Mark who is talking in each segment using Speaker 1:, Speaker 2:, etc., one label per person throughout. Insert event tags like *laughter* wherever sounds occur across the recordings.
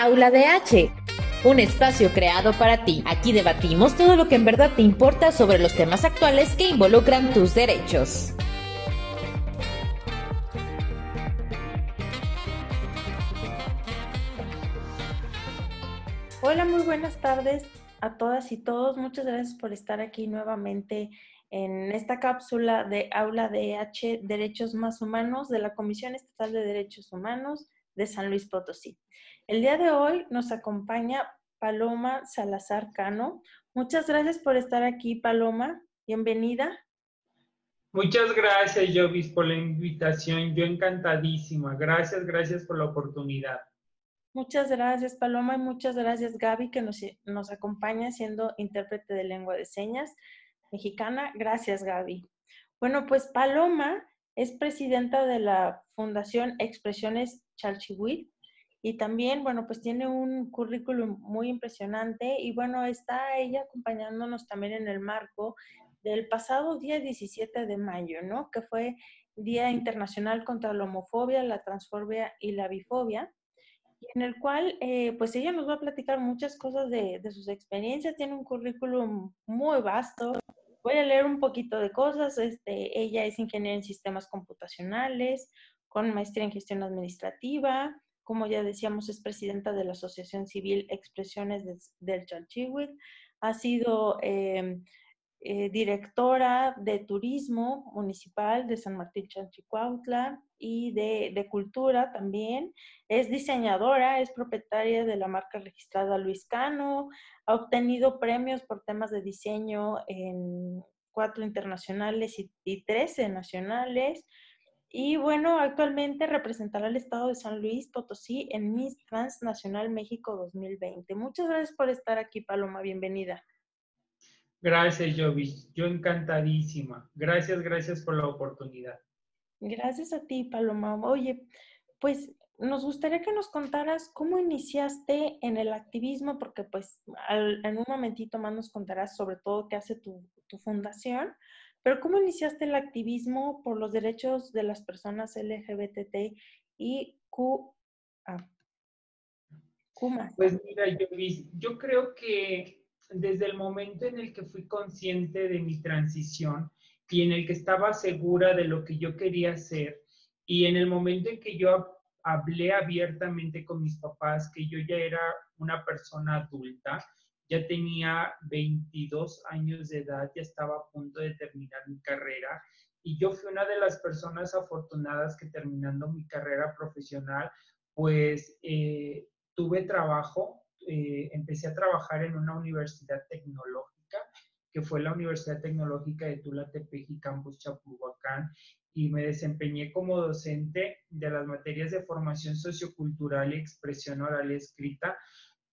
Speaker 1: Aula DH, un espacio creado para ti. Aquí debatimos todo lo que en verdad te importa sobre los temas actuales que involucran tus derechos.
Speaker 2: Hola, muy buenas tardes a todas y todos. Muchas gracias por estar aquí nuevamente en esta cápsula de Aula DH Derechos Más Humanos de la Comisión Estatal de Derechos Humanos de San Luis Potosí. El día de hoy nos acompaña Paloma Salazar Cano. Muchas gracias por estar aquí, Paloma. Bienvenida.
Speaker 3: Muchas gracias, Jovis, por la invitación. Yo encantadísima. Gracias, gracias por la oportunidad.
Speaker 2: Muchas gracias, Paloma, y muchas gracias, Gaby, que nos, nos acompaña siendo intérprete de lengua de señas mexicana. Gracias, Gaby. Bueno, pues Paloma es presidenta de la Fundación Expresiones Chalchihuit y también, bueno, pues tiene un currículum muy impresionante y bueno, está ella acompañándonos también en el marco del pasado día 17 de mayo, ¿no? Que fue Día Internacional contra la Homofobia, la Transfobia y la Bifobia, en el cual, eh, pues ella nos va a platicar muchas cosas de, de sus experiencias, tiene un currículum muy vasto, voy a leer un poquito de cosas. Este, ella es ingeniera en sistemas computacionales, con maestría en gestión administrativa. Como ya decíamos, es presidenta de la Asociación Civil Expresiones del Chalchihuit. Ha sido em, eh, directora de turismo municipal de San Martín Chalchicuautla y de, de, cultura también. Es diseñadora, es propietaria de la marca registrada Luis Cano, ha obtenido premios por temas de diseño en cuatro internacionales y, y 13 nacionales. Y bueno, actualmente representará al estado de San Luis Potosí en Miss Transnacional México 2020. Muchas gracias por estar aquí, Paloma. Bienvenida.
Speaker 3: Gracias, Jovis. Yo encantadísima. Gracias, gracias por la oportunidad.
Speaker 2: Gracias a ti, Paloma. Oye, pues nos gustaría que nos contaras cómo iniciaste en el activismo, porque pues en un momentito más nos contarás sobre todo qué hace tu, fundación, pero cómo iniciaste el activismo por los derechos de las personas LGBT y Q.
Speaker 3: Pues mira, yo creo que desde el momento en el que fui consciente de mi transición y en el que estaba segura de lo que yo quería hacer y en el momento en que yo hablé abiertamente con mis papás que yo ya era una persona adulta, ya tenía 22 años de edad, ya estaba a punto de terminar mi carrera y yo fui una de las personas afortunadas que terminando mi carrera profesional, pues eh, tuve trabajo, eh, empecé a trabajar en una universidad tecnológica, que fue la Universidad Tecnológica de Tula Tepeji, Campus Chapulhuacán, y me desempeñé como docente de las materias de formación sociocultural y expresión oral y escrita.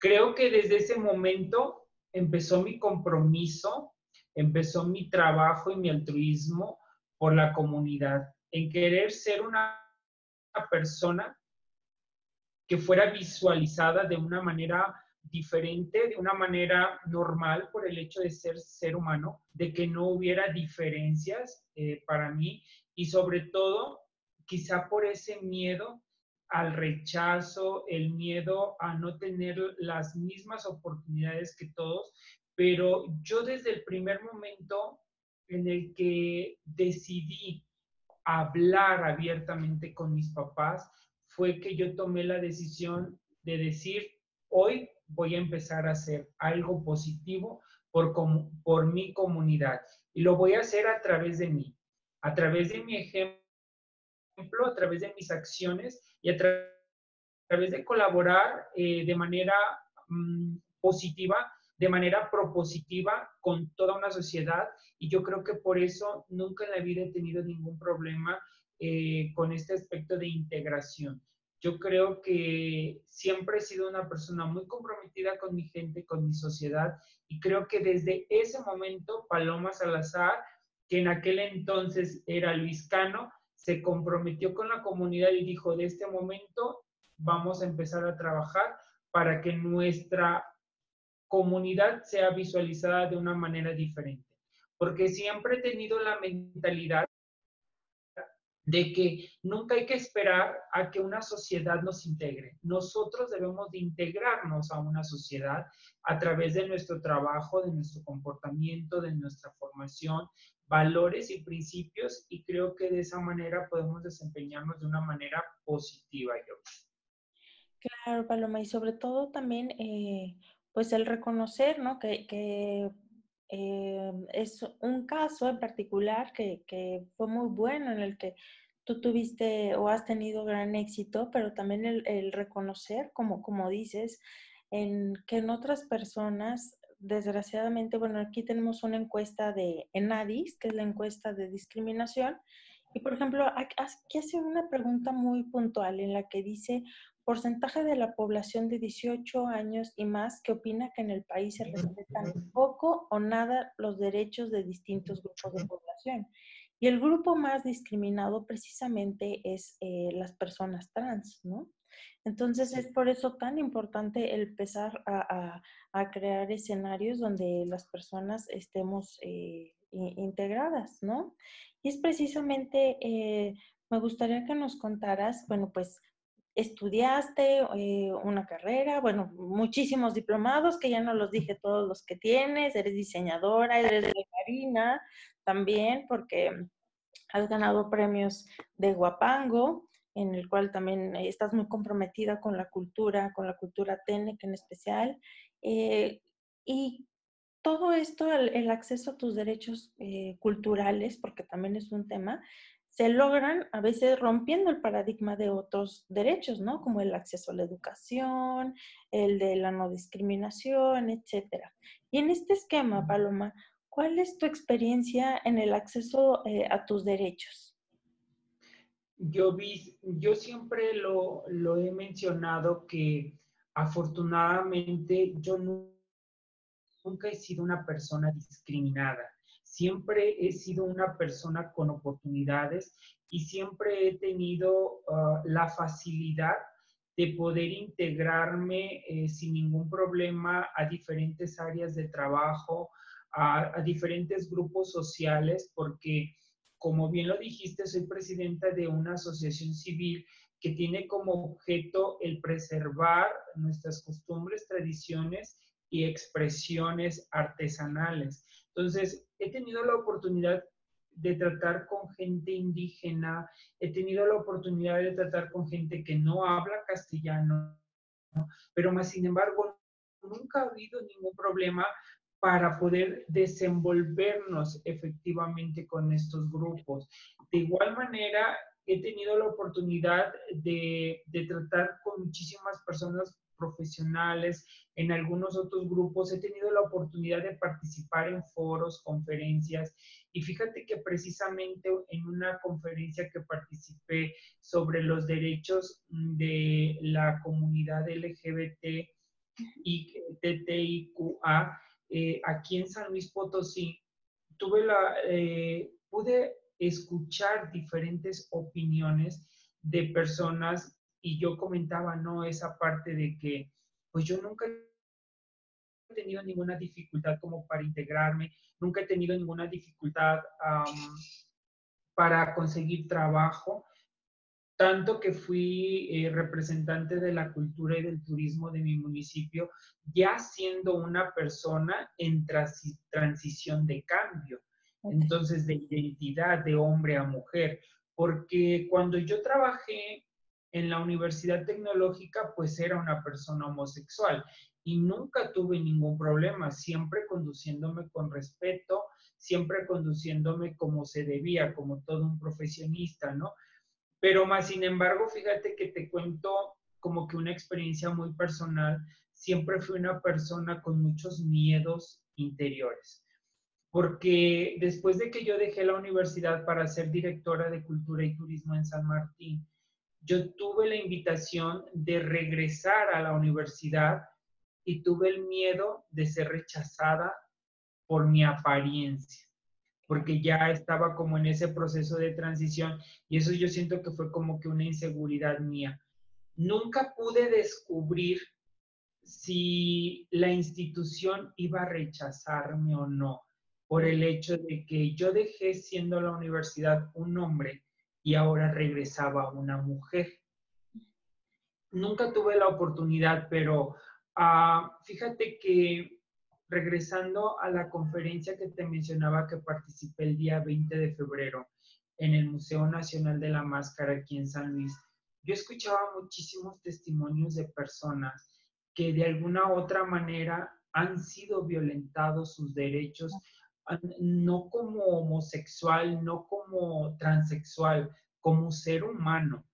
Speaker 3: Creo que desde ese momento empezó mi compromiso, empezó mi trabajo y mi altruismo por la comunidad, en querer ser una persona que fuera visualizada de una manera diferente de una manera normal por el hecho de ser ser humano, de que no hubiera diferencias eh, para mí y sobre todo quizá por ese miedo al rechazo, el miedo a no tener las mismas oportunidades que todos, pero yo desde el primer momento en el que decidí hablar abiertamente con mis papás, fue que yo tomé la decisión de decir, hoy voy a empezar a hacer algo positivo por, por mi comunidad. Y lo voy a hacer a través de mí, a través de mi ejemplo, a través de mis acciones y a, través de colaborar eh, de manera mm, positiva, de manera propositiva con toda una sociedad. Y yo creo que por eso nunca en la vida he tenido ningún problema eh, con este aspecto de integración. Yo creo que siempre he sido una persona muy comprometida con mi gente, con mi sociedad, y creo que desde ese momento Paloma Salazar, que en aquel entonces era Luis Cano, se comprometió con la comunidad y dijo, de este momento vamos a empezar a trabajar para que nuestra comunidad sea visualizada de una manera diferente. Porque siempre he tenido la mentalidad de que nunca hay que esperar a que una sociedad nos integre. Nosotros debemos de integrarnos a una sociedad a través de nuestro trabajo, de nuestro comportamiento, de nuestra formación, valores y principios y creo que de esa manera podemos desempeñarnos de una manera positiva. Yo.
Speaker 2: Claro, Paloma, y sobre todo también, eh, pues el reconocer, ¿no? Que, que eh, es un caso en particular que, que, fue muy bueno en el que tú tuviste o has tenido gran éxito, pero también el, el reconocer, como, como dices, en que en otras personas, desgraciadamente, bueno, aquí tenemos una encuesta de ENADIS, que es la encuesta de discriminación, y por ejemplo, aquí hace una pregunta muy puntual en la que dice, porcentaje de la población de 18 años y más que opina que en el país se respetan poco o nada los derechos de distintos grupos de población. Y el grupo más discriminado precisamente es eh, las personas trans, ¿no? Entonces es por eso tan importante el empezar a, crear escenarios donde las personas estemos eh, integradas, ¿no? Y es precisamente, eh, me gustaría que nos contaras, bueno, pues estudiaste eh, una carrera, bueno, muchísimos diplomados, que ya no los dije todos los que tienes, eres diseñadora, eres bailarina también, porque has ganado premios de Guapango, en el cual también estás muy comprometida con la cultura, con la cultura técnica en especial. Eh, y todo esto, el, acceso a tus derechos eh, culturales, porque también es un tema, se logran a veces rompiendo el paradigma de otros derechos, ¿no? Como el acceso a la educación, el de la no discriminación, etcétera. Y en este esquema, Paloma, ¿cuál es tu experiencia en el acceso eh, a tus derechos?
Speaker 3: Yo, vi, yo siempre lo, lo he mencionado que afortunadamente yo nunca he sido una persona discriminada siempre he sido una persona con oportunidades y siempre he tenido ah, la facilidad de poder integrarme eh, sin ningún problema a diferentes áreas de trabajo, a, diferentes grupos sociales, porque como bien lo dijiste, soy presidenta de una asociación civil que tiene como objeto el preservar nuestras costumbres, tradiciones y expresiones artesanales. Entonces, he tenido la oportunidad de tratar con gente indígena, he tenido la oportunidad de tratar con gente que no habla castellano, pero más sin embargo, nunca ha habido ningún problema para poder desenvolvernos efectivamente con estos grupos. De igual manera, he tenido la oportunidad de, de tratar con muchísimas personas profesionales, en algunos otros grupos, he tenido la oportunidad de participar en foros, conferencias, y fíjate que precisamente en una conferencia que participé sobre los derechos de la comunidad LGBT y TTIQA, eh, aquí en San Luis Potosí, tuve la, eh, pude escuchar diferentes opiniones de personas y yo comentaba, ¿no? Esa parte de que, pues yo nunca he tenido ninguna dificultad como para integrarme, nunca he tenido ninguna dificultad para conseguir trabajo, tanto que fui eh, representante de la cultura y del turismo de mi municipio, ya siendo una persona en transición de cambio, entonces de identidad de hombre a mujer, porque cuando yo trabajé en la universidad tecnológica pues era una persona homosexual y nunca tuve ningún problema, siempre conduciéndome con respeto, siempre conduciéndome como se debía, como todo un profesionista, ¿no? Pero más sin embargo, fíjate que te cuento como que una experiencia muy personal, siempre fui una persona con muchos miedos interiores. Porque después de que yo dejé la universidad para ser directora de cultura y turismo en San Martín, yo tuve la invitación de regresar a la universidad y tuve el miedo de ser rechazada por mi apariencia, porque ya estaba como en ese proceso de transición y eso yo siento que fue como que una inseguridad mía. Nunca pude descubrir si la institución iba a rechazarme o no, por el hecho de que yo dejé siendo la universidad un hombre y ahora regresaba una mujer. Nunca tuve la oportunidad, pero ah, fíjate que regresando a la conferencia que te mencionaba que participé el día 20 de febrero en el Museo Nacional de la Máscara aquí en San Luis, yo escuchaba muchísimos testimonios de personas que de alguna u otra manera han sido violentados sus derechos, no como homosexual, no como transexual, como ser humano.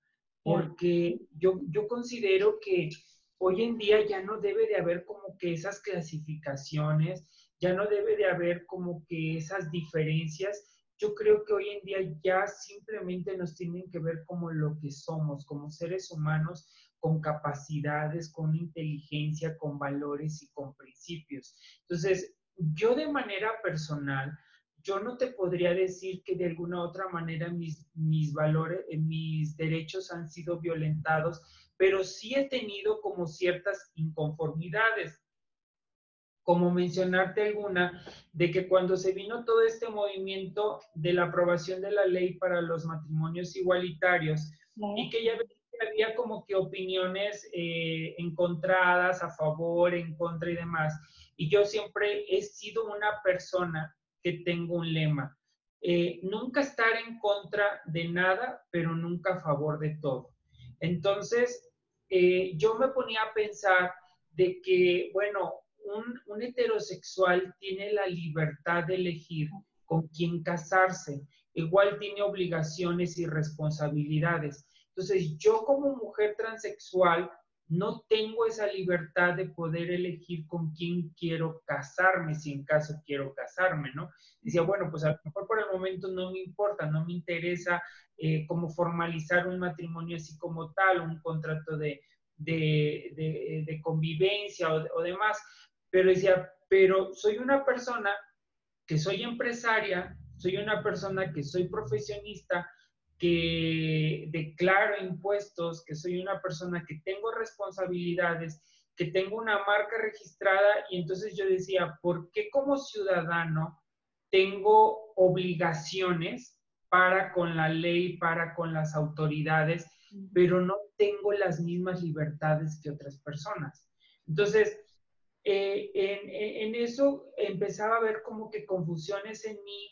Speaker 3: Porque yo, yo considero que hoy en día ya no debe de haber como que esas clasificaciones, ya no debe de haber como que esas diferencias. Yo creo que hoy en día ya simplemente nos tienen que ver como lo que somos, como seres humanos con capacidades, con inteligencia, con valores y con principios. Entonces, yo de manera personal, yo no te podría decir que de alguna otra manera mis, mis valores, eh, mis derechos han sido violentados, pero sí he tenido como ciertas inconformidades. Como mencionarte alguna, de que cuando se vino todo este movimiento de la aprobación de la ley para los matrimonios igualitarios, y que ya había como que opiniones eh, encontradas, a favor, en contra y demás. Y yo siempre he sido una persona que tengo un lema. Eh, nunca estar en contra de nada, pero nunca a favor de todo. Entonces, eh, yo me ponía a pensar de que, bueno, un, un, heterosexual tiene la libertad de elegir con quién casarse, igual tiene obligaciones y responsabilidades. Entonces, yo como mujer transexual no tengo esa libertad de poder elegir con quién quiero casarme, si en caso quiero casarme, ¿no? Decía, bueno, pues a lo mejor por el momento no me importa, no me interesa eh, como formalizar un matrimonio así como tal, un contrato de, de, convivencia o, o demás, pero decía, pero soy una persona que soy empresaria, soy una persona que soy profesionista, que declaro impuestos, que soy una persona que tengo responsabilidades, que tengo una marca registrada y entonces yo decía, ¿por qué como ciudadano tengo obligaciones para con la ley, para con las autoridades, pero no tengo las mismas libertades que otras personas? Entonces, eh, en, en, eso empezaba a ver como que confusiones en mí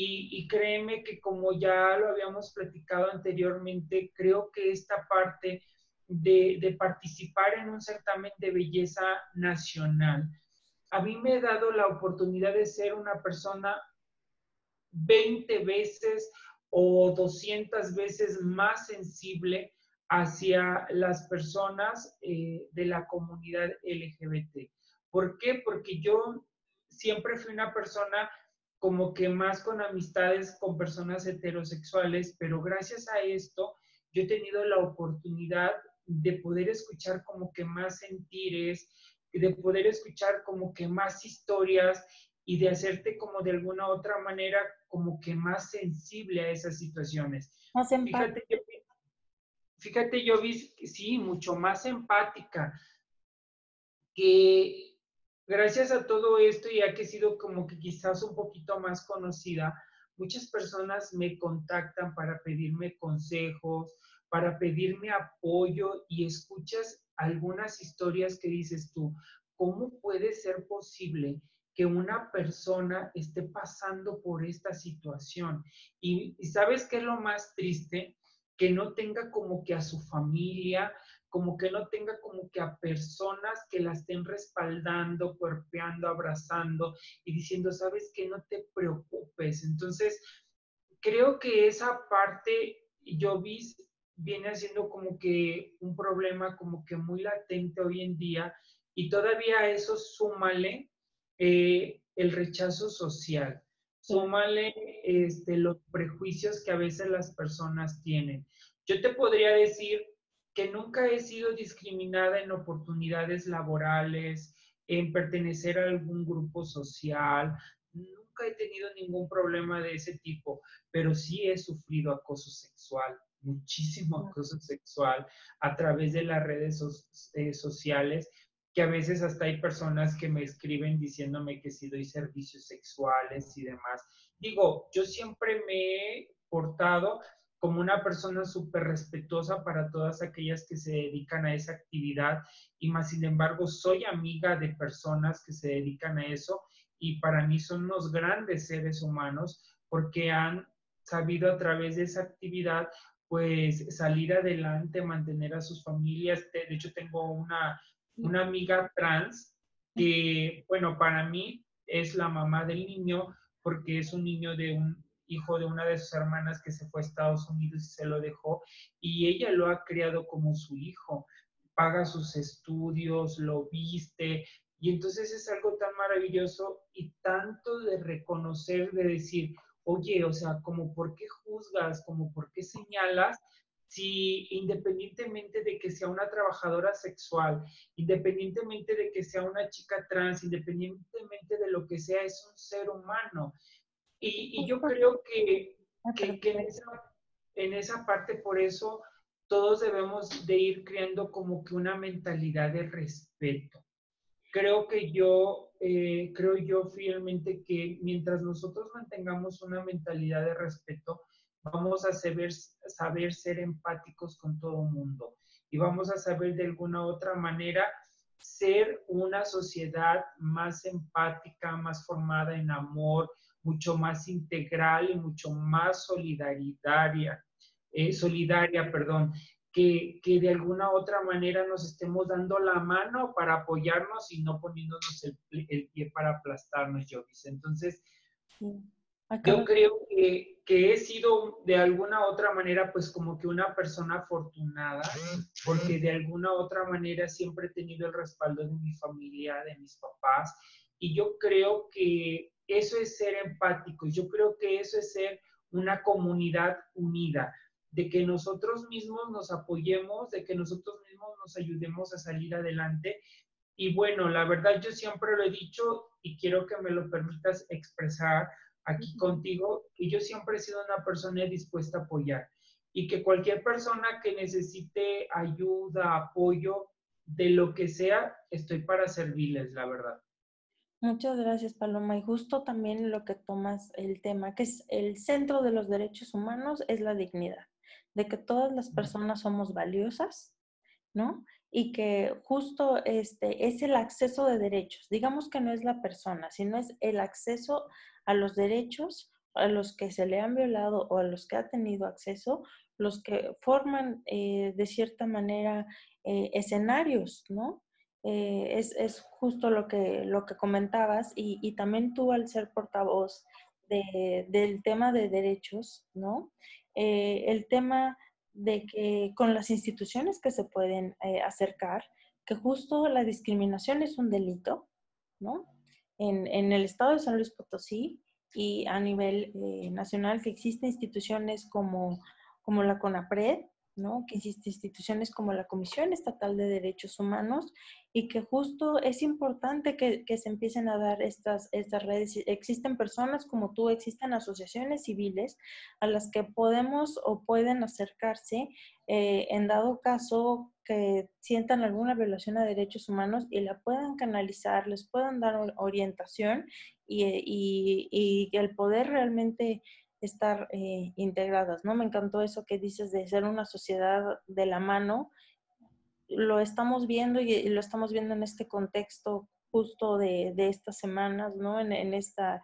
Speaker 3: y, créeme que como ya lo habíamos platicado anteriormente, creo que esta parte de, de, participar en un certamen de belleza nacional, a mí me ha dado la oportunidad de ser una persona 20 veces o 200 veces más sensible hacia las personas eh, de la comunidad LGBT. ¿Por qué? Porque yo siempre fui una persona como que más con amistades con personas heterosexuales, pero gracias a esto yo he tenido la oportunidad de poder escuchar como que más sentires, de poder escuchar como que más historias y de hacerte como de alguna otra manera como que más sensible a esas situaciones.
Speaker 2: Más
Speaker 3: fíjate, yo, fíjate, yo vi, sí, mucho más empática, que gracias a todo esto, ya que he sido como que quizás un poquito más conocida, muchas personas me contactan para pedirme consejos, para pedirme apoyo y escuchas algunas historias que dices tú, ¿cómo puede ser posible que una persona esté pasando por esta situación? Y, y sabes qué es lo más triste? Que no tenga como que a su familia, como que no tenga como que a personas que la estén respaldando, cuerpeando, abrazando y diciendo, sabes que no te preocupes. Entonces, creo que esa parte, yo vi, viene siendo como que un problema como que muy latente hoy en día y todavía a eso súmale eh, el rechazo social, súmale este, los prejuicios que a veces las personas tienen. Yo te podría decir que nunca he sido discriminada en oportunidades laborales, en pertenecer a algún grupo social, nunca he tenido ningún problema de ese tipo, pero sí he sufrido acoso sexual, muchísimo acoso sexual a través de las redes eh, sociales, que a veces hasta hay personas que me escriben diciéndome que si doy servicios sexuales y demás. Digo, yo siempre me he portado como una persona súper respetuosa para todas aquellas que se dedican a esa actividad y más sin embargo soy amiga de personas que se dedican a eso y para mí son unos grandes seres humanos porque han sabido a través de esa actividad pues salir adelante, mantener a sus familias. De hecho, tengo una, una amiga trans que, bueno, para mí es la mamá del niño porque es un niño de un hijo de una de sus hermanas que se fue a Estados Unidos y se lo dejó y ella lo ha criado como su hijo, paga sus estudios, lo viste y entonces es algo tan maravilloso y tanto de reconocer, de decir, oye, o sea, como por qué juzgas, como por qué señalas, si independientemente de que sea una trabajadora sexual, independientemente de que sea una chica trans, independientemente de lo que sea, es un ser humano. Y, yo creo que, en, esa, en esa parte, por eso, todos debemos de ir creando como que una mentalidad de respeto. Creo que yo, eh, creo yo fielmente que mientras nosotros mantengamos una mentalidad de respeto, vamos a saber, saber ser empáticos con todo el mundo. Y vamos a saber de alguna otra manera ser una sociedad más empática, más formada en amor, mucho más integral y mucho más solidaria, eh, solidaria, perdón que, de alguna otra manera nos estemos dando la mano para apoyarnos y no poniéndonos el, pie para aplastarnos, Jovis. Entonces, yo creo que, que, he sido de alguna otra manera, pues como que una persona afortunada, porque de alguna otra manera siempre he tenido el respaldo de mi familia, de mis papás, y yo creo que eso es ser empático, yo creo que eso es ser una comunidad unida de que nosotros mismos nos apoyemos, de que nosotros mismos nos ayudemos a salir adelante. Y bueno, la verdad yo siempre lo he dicho y quiero que me lo permitas expresar aquí contigo, que yo siempre he sido una persona dispuesta a apoyar y que cualquier persona que necesite ayuda, apoyo, de lo que sea, estoy para servirles, la verdad.
Speaker 2: Muchas gracias, Paloma. Y justo también lo que tomas el tema, que es el centro de los derechos humanos, es la dignidad de que todas las personas somos valiosas, ¿no? Y que justo este es el acceso de derechos. Digamos que no es la persona, sino es el acceso a los derechos a los que se le han violado o a los que ha tenido acceso, los que forman eh, de cierta manera eh, escenarios, ¿no? Eh, es, justo lo que, lo que comentabas y, y también tú al ser portavoz de, del tema de derechos, ¿no? Eh, el tema de que con las instituciones que se pueden eh, acercar, que justo la discriminación es un delito, ¿no? En, en, el estado de San Luis Potosí y a nivel eh, nacional que existen instituciones como, como la CONAPRED, que existen instituciones como la Comisión Estatal de Derechos Humanos y que justo es importante que, se empiecen a dar estas, estas redes. Existen personas como tú, existen asociaciones civiles a las que podemos o pueden acercarse eh, en dado caso que sientan alguna violación a derechos humanos y la puedan canalizar, les puedan dar orientación y, y, y el poder realmente estar eh, integradas, ¿no? Me encantó eso que dices de ser una sociedad de la mano. Lo estamos viendo y, lo estamos viendo en este contexto justo de, estas semanas, ¿no? En, esta,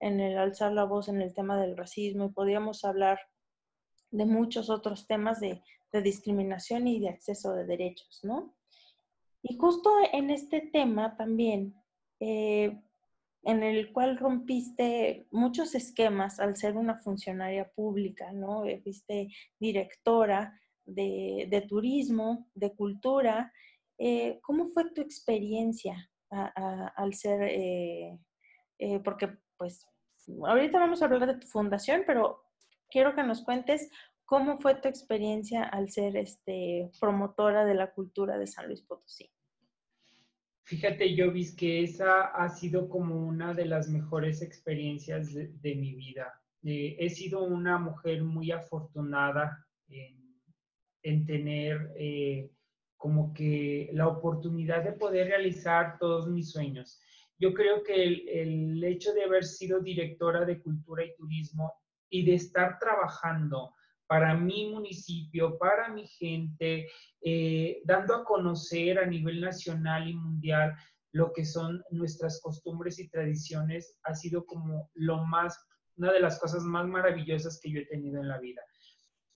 Speaker 2: en el alzar la voz en el tema del racismo y podríamos hablar de muchos otros temas de, discriminación y de acceso de derechos, ¿no? Y justo en este tema también, eh, en el cual rompiste muchos esquemas al ser una funcionaria pública, ¿no? Eh, fuiste directora de, turismo, de cultura. Eh, ¿Cómo fue tu experiencia al ser, eh, porque pues ahorita vamos a hablar de tu fundación, pero quiero que nos cuentes cómo fue tu experiencia al ser este, promotora de la cultura de San Luis Potosí.
Speaker 3: Fíjate, yo vi que esa ha sido como una de las mejores experiencias de, mi vida. Eh, he sido una mujer muy afortunada en, tener eh, como que la oportunidad de poder realizar todos mis sueños. Yo creo que el, el hecho de haber sido directora de cultura y turismo y de estar trabajando para mi municipio, para mi gente, eh, dando a conocer a nivel nacional y mundial lo que son nuestras costumbres y tradiciones, ha sido como lo más, una de las cosas más maravillosas que yo he tenido en la vida.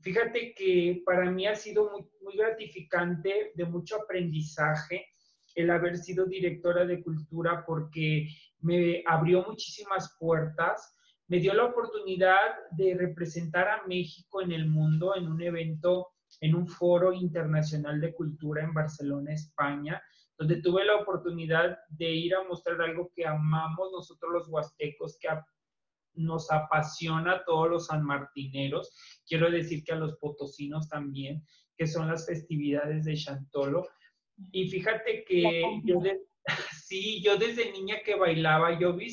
Speaker 3: Fíjate que para mí ha sido muy, muy gratificante, de mucho aprendizaje, el haber sido directora de cultura porque me abrió muchísimas puertas, me dio la oportunidad de representar a México en el mundo en un evento, en un foro internacional de cultura en Barcelona, España, donde tuve la oportunidad de ir a mostrar algo que amamos nosotros los huastecos, que nos apasiona a todos los sanmartineros. Quiero decir que a los potosinos también, que son las festividades de Chantolo. Y fíjate que yo, *laughs* sí, yo desde niña que bailaba, yo vi,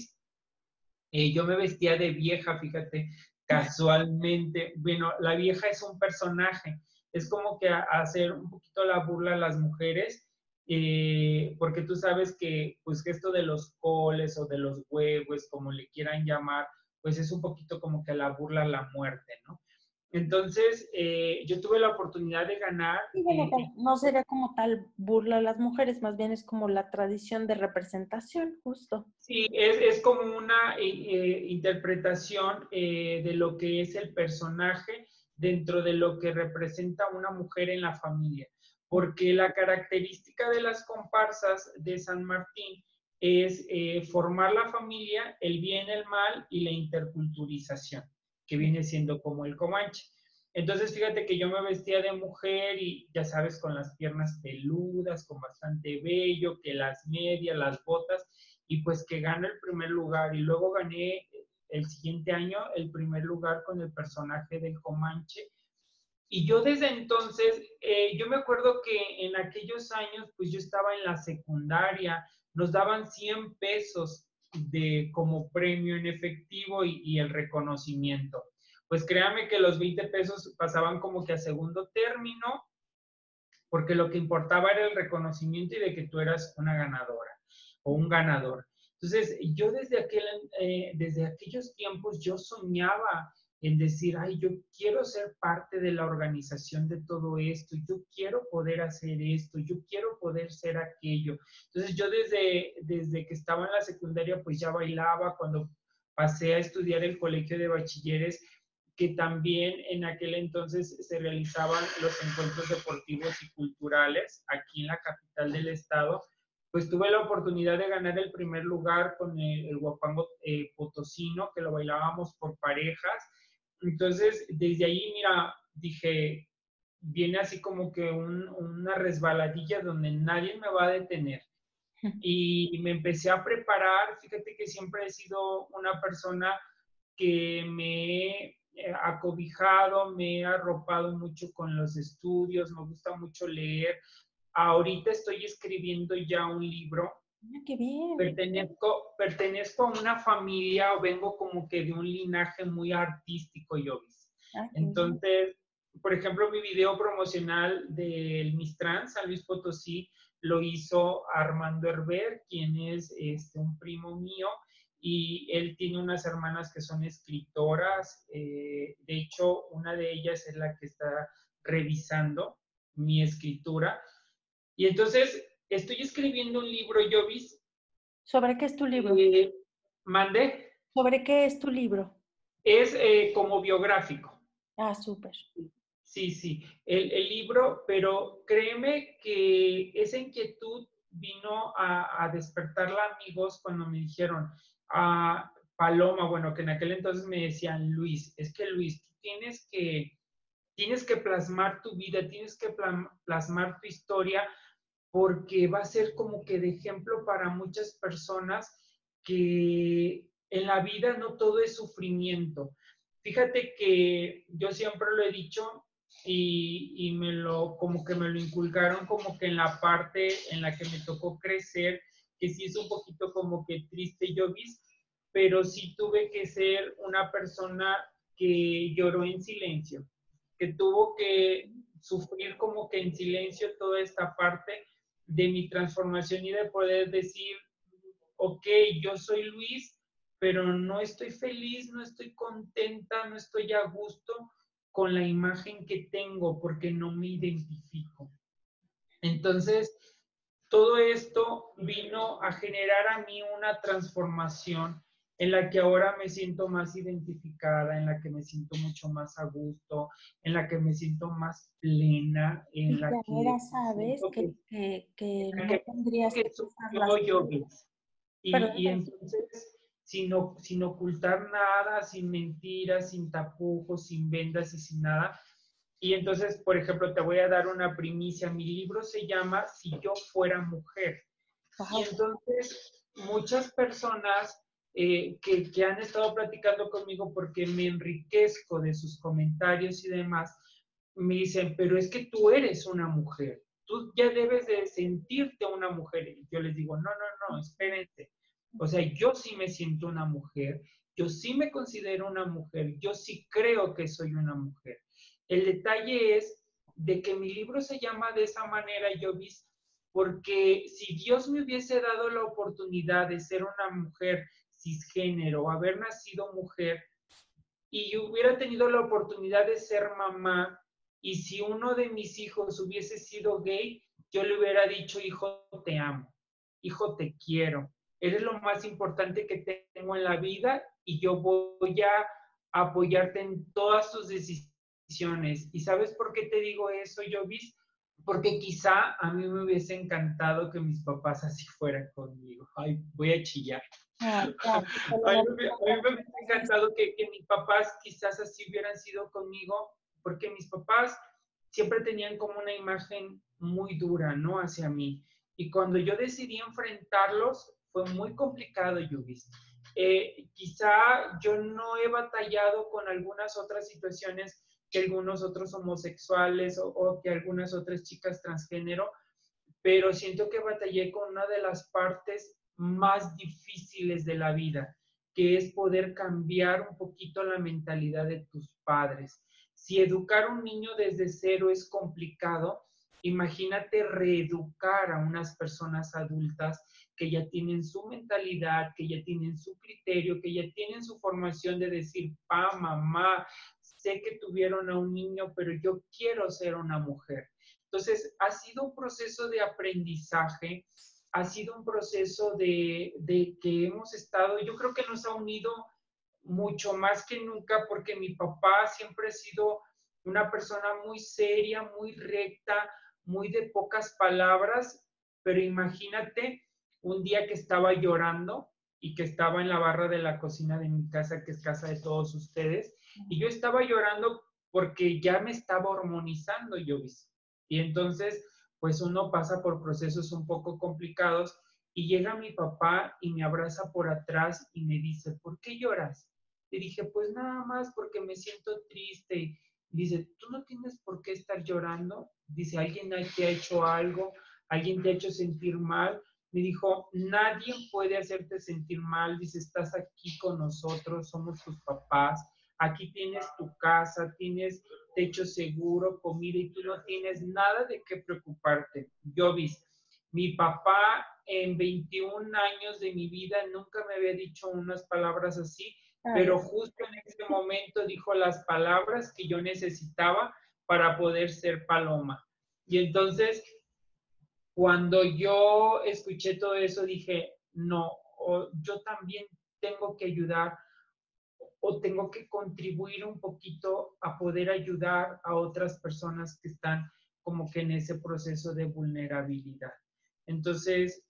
Speaker 3: eh, yo me vestía de vieja, fíjate, casualmente. Bueno, la vieja es un personaje, es como que hacer un poquito la burla a las mujeres, eh, porque tú sabes que, pues, que esto de los coles o de los huevos, como le quieran llamar, pues es un poquito como que la burla a la muerte, ¿no? Entonces, eh, yo tuve la oportunidad de ganar.
Speaker 2: Eh, no sería como tal burla a las mujeres, más bien es como la tradición de representación, justo.
Speaker 3: Sí, es, es como una eh, interpretación de lo que es el personaje dentro de lo que representa una mujer en la familia. Porque la característica de las comparsas de San Martín es formar la familia, el bien, el mal y la interculturización que viene siendo como el comanche. Entonces, fíjate que yo me vestía de mujer y ya sabes, con las piernas peludas, con bastante vello, que las medias, las botas, y pues que gano el primer lugar. Y luego gané el siguiente año el primer lugar con el personaje del Comanche. Y yo desde entonces, eh, yo me acuerdo que en aquellos años, pues yo estaba en la secundaria, nos daban 100 pesos de, como premio en efectivo y, el reconocimiento. Pues créame que los 20 pesos pasaban como que a segundo término, porque lo que importaba era el reconocimiento y de que tú eras una ganadora o un ganador. Entonces, yo desde, aquel, eh, desde aquellos tiempos yo soñaba en decir, ay, yo quiero ser parte de la organización de todo esto, yo quiero poder hacer esto, yo quiero poder ser aquello. Entonces yo desde, desde que estaba en la secundaria, pues ya bailaba, cuando pasé a estudiar el colegio de bachilleres, que también en aquel entonces se realizaban los encuentros deportivos y culturales aquí en la capital del estado, pues tuve la oportunidad de ganar el primer lugar con el, guapango eh, potosino, que lo bailábamos por parejas, entonces, desde ahí, mira, dije, viene así como que una resbaladilla donde nadie me va a detener. Y me empecé a preparar, fíjate que siempre he sido una persona que me he acobijado, me he arropado mucho con los estudios, me gusta mucho leer. Ahorita estoy escribiendo ya un libro
Speaker 2: qué bien.
Speaker 3: Pertenezco, pertenezco a una familia o vengo como que de un linaje muy artístico, yo. Ah, Entonces, por ejemplo, mi video promocional del Miss Trans, San Luis Potosí, lo hizo Armando Herber, quien es este, un primo mío, y él tiene unas hermanas que son escritoras. Eh, de hecho, una de ellas es la que está revisando mi escritura. Y entonces Estoy escribiendo un libro, Jovis.
Speaker 2: ¿Sobre qué es tu libro?
Speaker 3: Eh, ¿Mande?
Speaker 2: ¿Sobre qué es tu libro?
Speaker 3: Es eh, como biográfico.
Speaker 2: Ah, súper.
Speaker 3: Sí, sí, el, libro, pero créeme que esa inquietud vino a, despertarla amigos cuando me dijeron a ah, Paloma, bueno, que en aquel entonces me decían, Luis, es que Luis, tú tienes que, tienes que plasmar tu vida, tienes que plasmar tu historia porque va a ser como que de ejemplo para muchas personas que en la vida no todo es sufrimiento. Fíjate que yo siempre lo he dicho y, y, me lo, como que me lo inculcaron como que en la parte en la que me tocó crecer, que sí es un poquito como que triste yo vi, pero sí tuve que ser una persona que lloró en silencio, que tuvo que sufrir como que en silencio toda esta parte de mi transformación y de poder decir, ok, yo soy Luis, pero no estoy feliz, no estoy contenta, no estoy a gusto con la imagen que tengo porque no me identifico. Entonces, todo esto vino a generar a mí una transformación en la que ahora me siento más identificada, en la que me siento mucho más a gusto, en la que me siento más plena, en la que
Speaker 2: ahora sabes que, que, no tendrías que,
Speaker 3: que y, y entonces sin, sin ocultar nada, sin mentiras, sin tapujos, sin vendas y sin nada. Y entonces, por ejemplo, te voy a dar una primicia. Mi libro se llama Si yo fuera mujer. Y entonces, muchas personas eh, que, que, han estado platicando conmigo porque me enriquezco de sus comentarios y demás, me dicen, pero es que tú eres una mujer. Tú ya debes de sentirte una mujer. Y yo les digo, no, no, no, espérense. O sea, yo sí me siento una mujer, yo sí me considero una mujer, yo sí creo que soy una mujer. El detalle es de que mi libro se llama de esa manera, yo vi, porque si Dios me hubiese dado la oportunidad de ser una mujer cisgénero, haber nacido mujer, y yo hubiera tenido la oportunidad de ser mamá, y si uno de mis hijos hubiese sido gay, yo le hubiera dicho, hijo, te amo, hijo, te quiero, eres lo más importante que tengo en la vida y yo voy a apoyarte en todas tus decisiones. ¿Y sabes por qué te digo eso, Jovis? Porque quizá a mí me hubiese encantado que mis papás así fueran conmigo. Ay, voy a chillar. Ah, *laughs* a, mí, me hubiese encantado que, que mis papás quizás así hubieran sido conmigo, porque mis papás siempre tenían como una imagen muy dura, ¿no? Hacia mí. Y cuando yo decidí enfrentarlos, fue muy complicado, Yubis. Eh, quizá yo no he batallado con algunas otras situaciones que algunos otros homosexuales o, que algunas otras chicas transgénero, pero siento que batallé con una de las partes más difíciles de la vida, que es poder cambiar un poquito la mentalidad de tus padres. Si educar a un niño desde cero es complicado, imagínate reeducar a unas personas adultas que ya tienen su mentalidad, que ya tienen su criterio, que ya tienen su formación de decir, pa, mamá, sé que tuvieron a un niño, pero yo quiero ser una mujer. Entonces, ha sido un proceso de aprendizaje, ha sido un proceso de, que hemos estado, yo creo que nos ha unido mucho más que nunca porque mi papá siempre ha sido una persona muy seria, muy recta, muy de pocas palabras, pero imagínate un día que estaba llorando y que estaba en la barra de la cocina de mi casa, que es casa de todos ustedes, y yo estaba llorando porque ya me estaba hormonizando yo. Y entonces, pues uno pasa por procesos un poco complicados y llega mi papá y me abraza por atrás y me dice, ¿por qué lloras? Le dije, pues nada más porque me siento triste. Dice, tú no tienes por qué estar llorando. Dice, alguien te ha hecho algo, alguien te ha hecho sentir mal me dijo, nadie puede hacerte sentir mal, dice, estás aquí con nosotros, somos tus papás, aquí tienes tu casa, tienes techo seguro, comida y tú no tienes nada de qué preocuparte. Yo vi, mi papá en 21 años de mi vida nunca me había dicho unas palabras así, pero justo en ese momento dijo las palabras que yo necesitaba para poder ser paloma. Y entonces cuando yo escuché todo eso, dije, no, yo también tengo que ayudar o tengo que contribuir un poquito a poder ayudar a otras personas que están como que en ese proceso de vulnerabilidad. Entonces,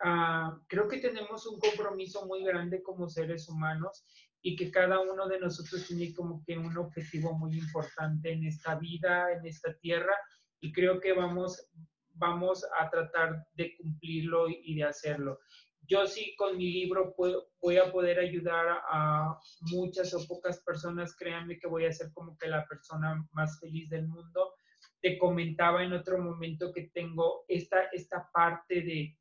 Speaker 3: ah, creo que tenemos un compromiso muy grande como seres humanos y que cada uno de nosotros tiene como que un objetivo muy importante en esta vida, en esta tierra, y creo que vamos, vamos a tratar de cumplirlo y de hacerlo. Yo sí con mi libro voy a poder ayudar a muchas o pocas personas, créanme que voy a ser como que la persona más feliz del mundo. Te comentaba en otro momento que tengo esta, esta parte de,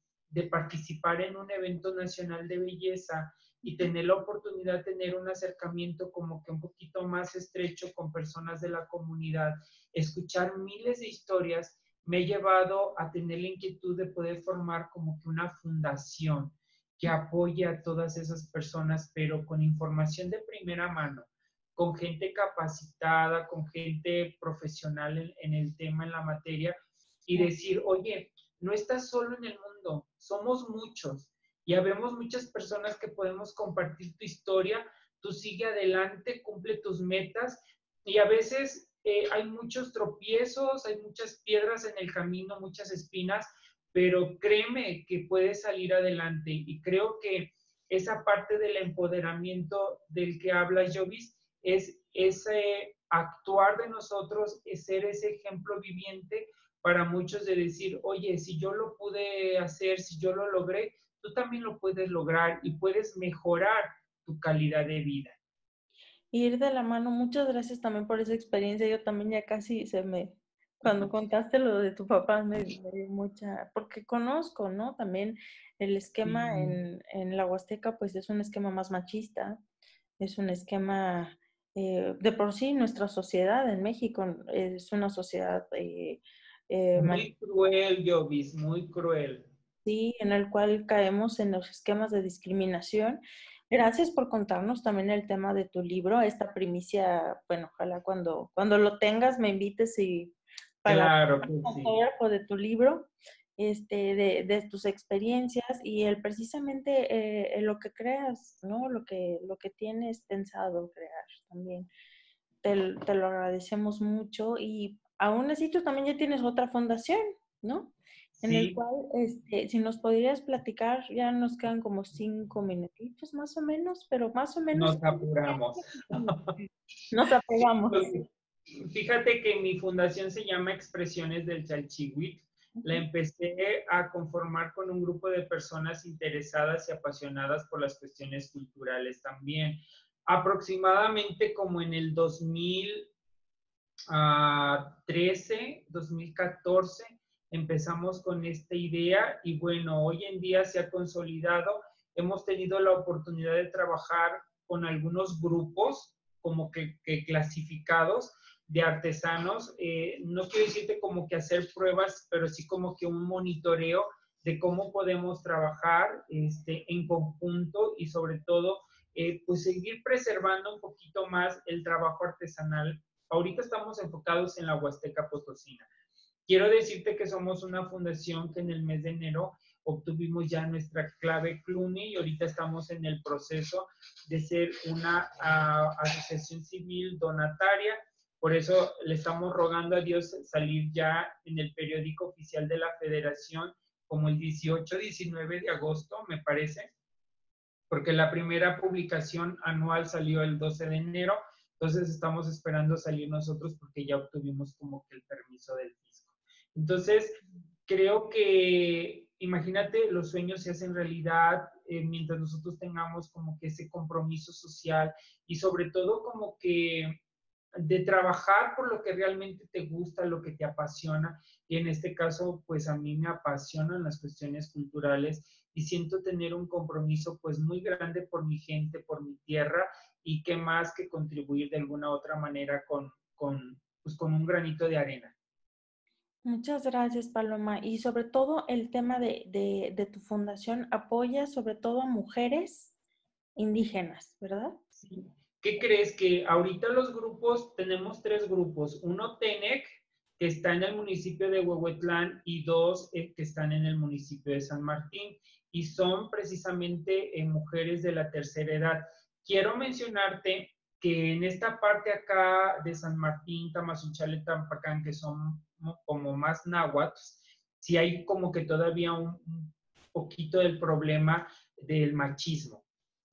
Speaker 3: participar en un evento nacional de belleza y tener la oportunidad de tener un acercamiento como que un poquito más estrecho con personas de la comunidad, escuchar miles de historias me he llevado a tener la inquietud de poder formar como que una fundación que apoye a todas esas personas, pero con información de primera mano. con gente capacitada, con gente profesional en, el tema, en la materia, y decir, oye, no estás solo en el mundo, somos muchos y habemos muchas personas que podemos compartir tu historia, tú sigue adelante, cumple tus metas y a veces eh, hay muchos tropiezos, hay muchas piedras en el camino, muchas espinas, pero créeme que puedes salir adelante y creo que esa parte del empoderamiento del que habla Jovis es ese actuar de nosotros, es ser ese ejemplo viviente para muchos de decir, oye, si yo lo pude hacer, si yo lo logré, tú también lo puedes lograr y puedes mejorar tu calidad de vida.
Speaker 2: Ir de la mano, muchas gracias también por esa experiencia. Yo también ya casi se me, cuando contaste lo de tu papá, me, dio mucha, porque conozco, ¿no? También el esquema en, en la Huasteca, pues es un esquema más machista, es un esquema eh, de por sí nuestra sociedad en México es una sociedad
Speaker 3: eh, eh, muy cruel, Jovis, muy cruel.
Speaker 2: Sí, en el cual caemos en los esquemas de discriminación. Gracias por contarnos también el tema de tu libro, esta primicia, bueno, ojalá cuando, cuando lo tengas me invites y
Speaker 3: para claro que sí.
Speaker 2: de tu libro este, de, de, tus experiencias y el precisamente eh, lo que creas, ¿no? Lo que, lo que tienes pensado crear también. Te, te, lo agradecemos mucho y aún así tú también ya tienes otra fundación, ¿no? En el cual, este, si nos podrías platicar, ya nos quedan como cinco minutitos más o menos, pero más o menos.
Speaker 3: Nos *laughs* apuramos.
Speaker 2: Nos apegamos.
Speaker 3: Fíjate que mi fundación se llama Expresiones del Chalchihuit la empecé a conformar con un grupo de personas interesadas y apasionadas por las cuestiones culturales también. Aproximadamente como en el 2013, 2014, empezamos con esta idea y bueno, hoy en día se ha consolidado. Hemos tenido la oportunidad de trabajar con algunos grupos como que, que clasificados de artesanos, eh, no quiero decirte como que hacer pruebas, pero sí como que un monitoreo de cómo podemos trabajar este, en conjunto y sobre todo, eh, pues seguir preservando un poquito más el trabajo artesanal. Ahorita estamos enfocados en la Huasteca Potosina. Quiero decirte que somos una fundación que en el mes de enero obtuvimos ya nuestra clave CLUNY y ahorita estamos en el proceso de ser una ah, asociación civil donataria por eso le estamos rogando a Dios salir ya en el periódico oficial de la federación como el 18-19 de agosto, me parece, porque la primera publicación anual salió el 12 de enero, entonces estamos esperando salir nosotros porque ya obtuvimos como que el permiso del fisco. Entonces, creo que, imagínate, los sueños se hacen realidad eh, mientras nosotros tengamos como que ese compromiso social y sobre todo como que de trabajar por lo que realmente te gusta, lo que te apasiona. Y en este caso, pues a mí me apasionan las cuestiones culturales y siento tener un compromiso pues muy grande por mi gente, por mi tierra y qué más que contribuir de alguna otra manera con, con, pues, con un granito de arena.
Speaker 2: Muchas gracias, Paloma. Y sobre todo el tema de, de, de tu fundación apoya sobre todo a mujeres indígenas, ¿verdad?
Speaker 3: Sí. ¿Qué crees? Que ahorita los grupos, tenemos tres grupos. Uno, TENEC, que está en el municipio de Huehuetlán, y dos eh, que están en el municipio de San Martín, y son precisamente eh, mujeres de la tercera edad. Quiero mencionarte que en esta parte acá de San Martín, Tamazunchale, Tampacán, que son como más náhuatl, sí hay como que todavía un poquito del problema del machismo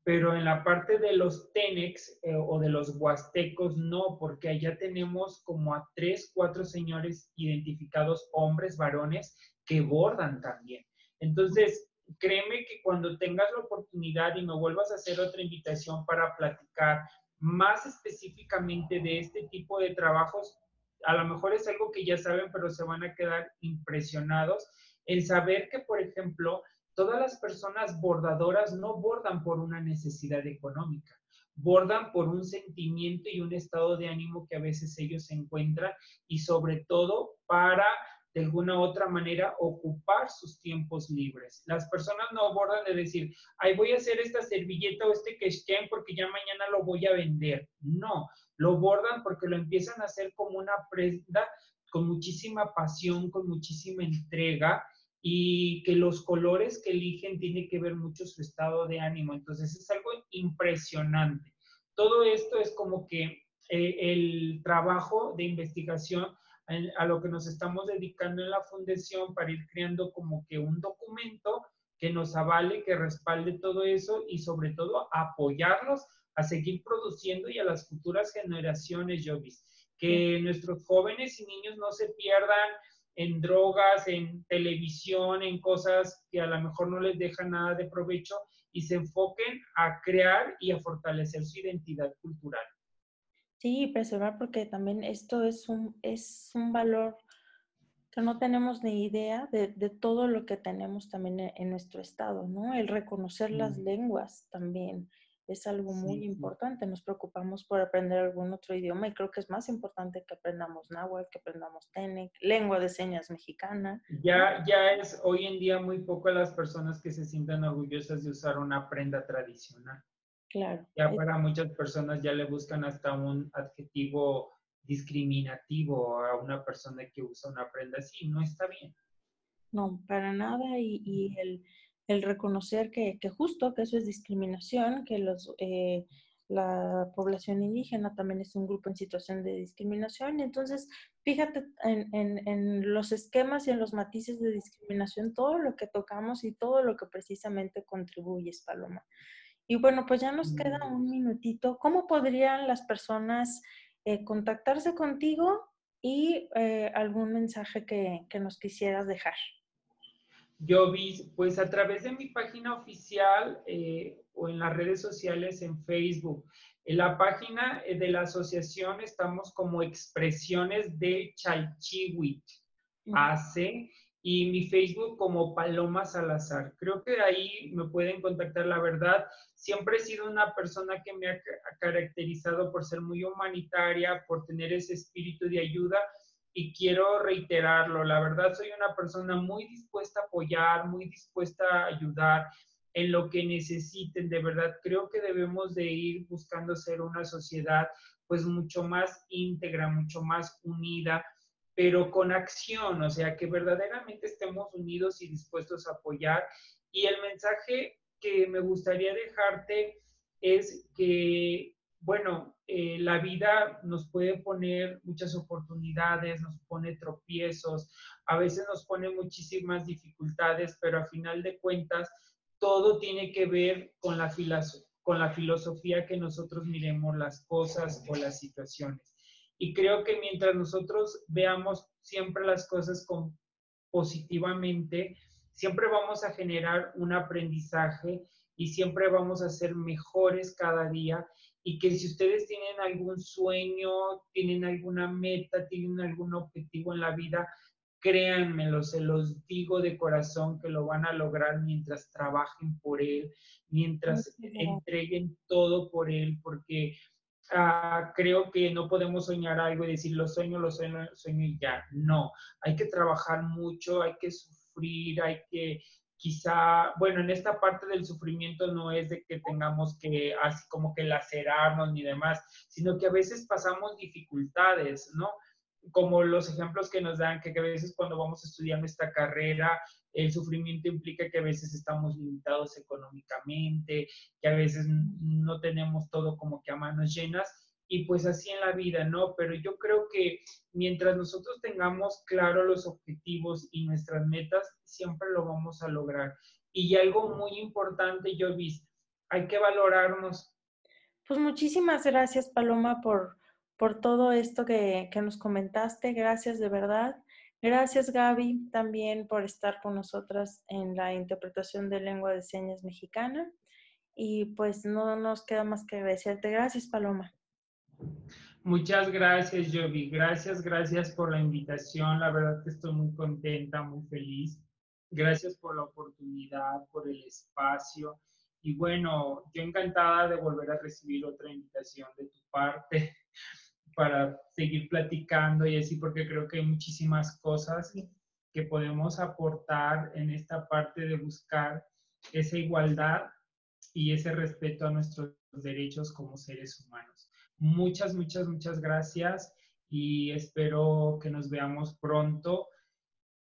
Speaker 3: pero en la parte de los Tenex eh, o de los huastecos no, porque allá tenemos como a tres, cuatro señores identificados, hombres, varones, que bordan también. Entonces, créeme que cuando tengas la oportunidad y me vuelvas a hacer otra invitación para platicar más específicamente de este tipo de trabajos, a lo mejor es algo que ya saben, pero se van a quedar impresionados en saber que, por ejemplo, todas las personas bordadoras no bordan por una necesidad económica, bordan por un sentimiento y un estado de ánimo que a veces ellos encuentran y sobre todo para de alguna otra manera ocupar sus tiempos libres. Las personas no abordan de decir, ay, voy a hacer esta servilleta o este quechquén porque ya mañana lo voy a vender. No, lo bordan porque lo empiezan a hacer como una prenda con muchísima pasión, con muchísima entrega y que los colores que eligen tiene que ver mucho su estado de ánimo. Entonces es algo impresionante. Todo esto es como que eh, el trabajo de investigación a lo que nos estamos dedicando en la fundación para ir creando como que un documento que nos avale, que respalde todo eso y sobre todo apoyarlos a seguir produciendo y a las futuras generaciones, Jovis. Que nuestros jóvenes y niños no se pierdan en drogas, en televisión, en cosas que a lo mejor no les dejan nada de provecho y se enfoquen a crear y a fortalecer su identidad cultural.
Speaker 2: Sí, preservar porque también esto es un, es un valor que no tenemos ni idea de, todo lo que tenemos también en, nuestro estado, ¿no? El reconocer las lenguas también es algo muy importante. Nos preocupamos por aprender algún otro idioma y creo que es más importante que aprendamos náhuatl, que aprendamos tenec, lengua de señas mexicana.
Speaker 3: Ya, ya es hoy en día muy poco las personas que se sientan orgullosas de usar una prenda tradicional.
Speaker 2: Claro.
Speaker 3: Ya para muchas personas ya le buscan hasta un adjetivo discriminativo a una persona que usa una prenda así. No está bien.
Speaker 2: No, para nada. Y, el, reconocer que, justo que eso es discriminación, que los, eh, la población indígena también es un grupo en situación de discriminación. Entonces, fíjate en, en, los esquemas y en los matices de discriminación, todo lo que tocamos y todo lo que precisamente contribuye, Paloma. Y bueno, pues ya nos queda mm. un minutito. ¿Cómo podrían las personas eh, contactarse contigo y eh, algún mensaje que, nos quisieras dejar?
Speaker 3: Yo vi, pues a través de mi página oficial eh, o en las redes sociales en Facebook. En la página de la asociación estamos como expresiones de Chalchihuit, AC, y mi Facebook como Paloma Salazar. Creo que ahí me pueden contactar. La verdad, siempre he sido una persona que me ha caracterizado por ser muy humanitaria, por tener ese espíritu de ayuda y quiero reiterarlo. La verdad, soy una persona muy dispuesta a apoyar, muy dispuesta a ayudar en lo que necesiten. De verdad, creo que debemos de ir buscando ser una sociedad pues mucho más íntegra, mucho más unida pero con acción, o sea, que verdaderamente estemos unidos y dispuestos a apoyar. Y el mensaje que me gustaría dejarte es que, bueno, eh, la vida nos puede poner muchas oportunidades, nos pone tropiezos, a veces nos pone muchísimas dificultades, pero a final de cuentas, todo tiene que ver con la, filosofía que nosotros miremos las cosas o las situaciones. Y creo que mientras nosotros veamos siempre las cosas positivamente, siempre vamos a generar un aprendizaje y siempre vamos a ser mejores cada día. Y que si ustedes tienen algún sueño, tienen alguna meta, tienen algún objetivo en la vida, créanmelo, se los digo de corazón que lo van a lograr mientras trabajen por él, mientras entreguen todo por él, porque Ah, creo que no podemos soñar algo y decir lo sueño, lo sueño, lo sueño y ya. No, hay que trabajar mucho, hay que sufrir, hay que quizá, bueno, en esta parte del sufrimiento no es de que tengamos que así como que lacerarnos ni demás, sino que a veces pasamos dificultades, ¿no? Como los ejemplos que nos dan, que a veces cuando vamos a estudiar nuestra carrera, el sufrimiento implica que a veces estamos limitados económicamente, que a veces no tenemos todo como que a manos llenas y pues así en la vida, ¿no? Pero yo creo que mientras nosotros tengamos claro los objetivos y nuestras metas, siempre lo vamos a lograr. Y algo muy importante, yo vi, hay que valorarnos.
Speaker 2: Pues muchísimas gracias, Paloma, por, por todo esto que, que nos comentaste. Gracias de verdad. Gracias Gaby también por estar con nosotras en la interpretación de lengua de señas mexicana. Y pues no nos queda más que agradecerte. Gracias Paloma.
Speaker 3: Muchas gracias Jovi. Gracias, gracias por la invitación. La verdad que estoy muy contenta, muy feliz. Gracias por la oportunidad, por el espacio. Y bueno, yo encantada de volver a recibir otra invitación de tu parte *laughs* para seguir platicando y así, porque creo que hay muchísimas cosas que podemos aportar en esta parte de buscar esa igualdad y ese respeto a nuestros derechos como seres humanos. Muchas, muchas, muchas gracias y espero que nos veamos pronto.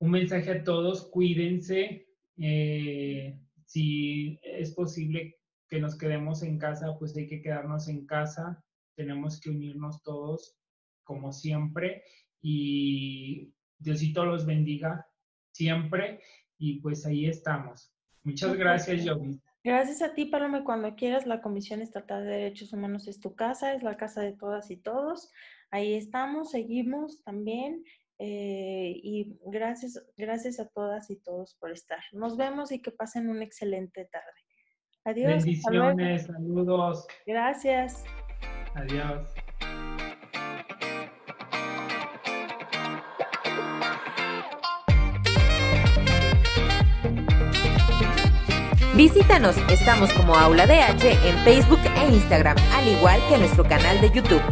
Speaker 3: Un mensaje a todos, cuídense. Eh, si es posible que nos quedemos en casa, pues hay que quedarnos en casa. Tenemos que unirnos todos, como siempre. Y Diosito los bendiga siempre y pues ahí estamos. Muchas gracias, Jovi.
Speaker 2: Gracias a ti, Paloma. Cuando quieras, la Comisión Estatal de Derechos Humanos es tu casa, es la casa de todas y todos. Ahí estamos, seguimos también. Eh, y gracias, gracias a todas y todos por estar. Nos vemos y que pasen una excelente tarde. Adiós.
Speaker 3: Bendiciones, saludos.
Speaker 2: Gracias.
Speaker 3: Adiós.
Speaker 1: Visítanos, estamos como Aula DH en Facebook e Instagram, al igual que nuestro canal de YouTube.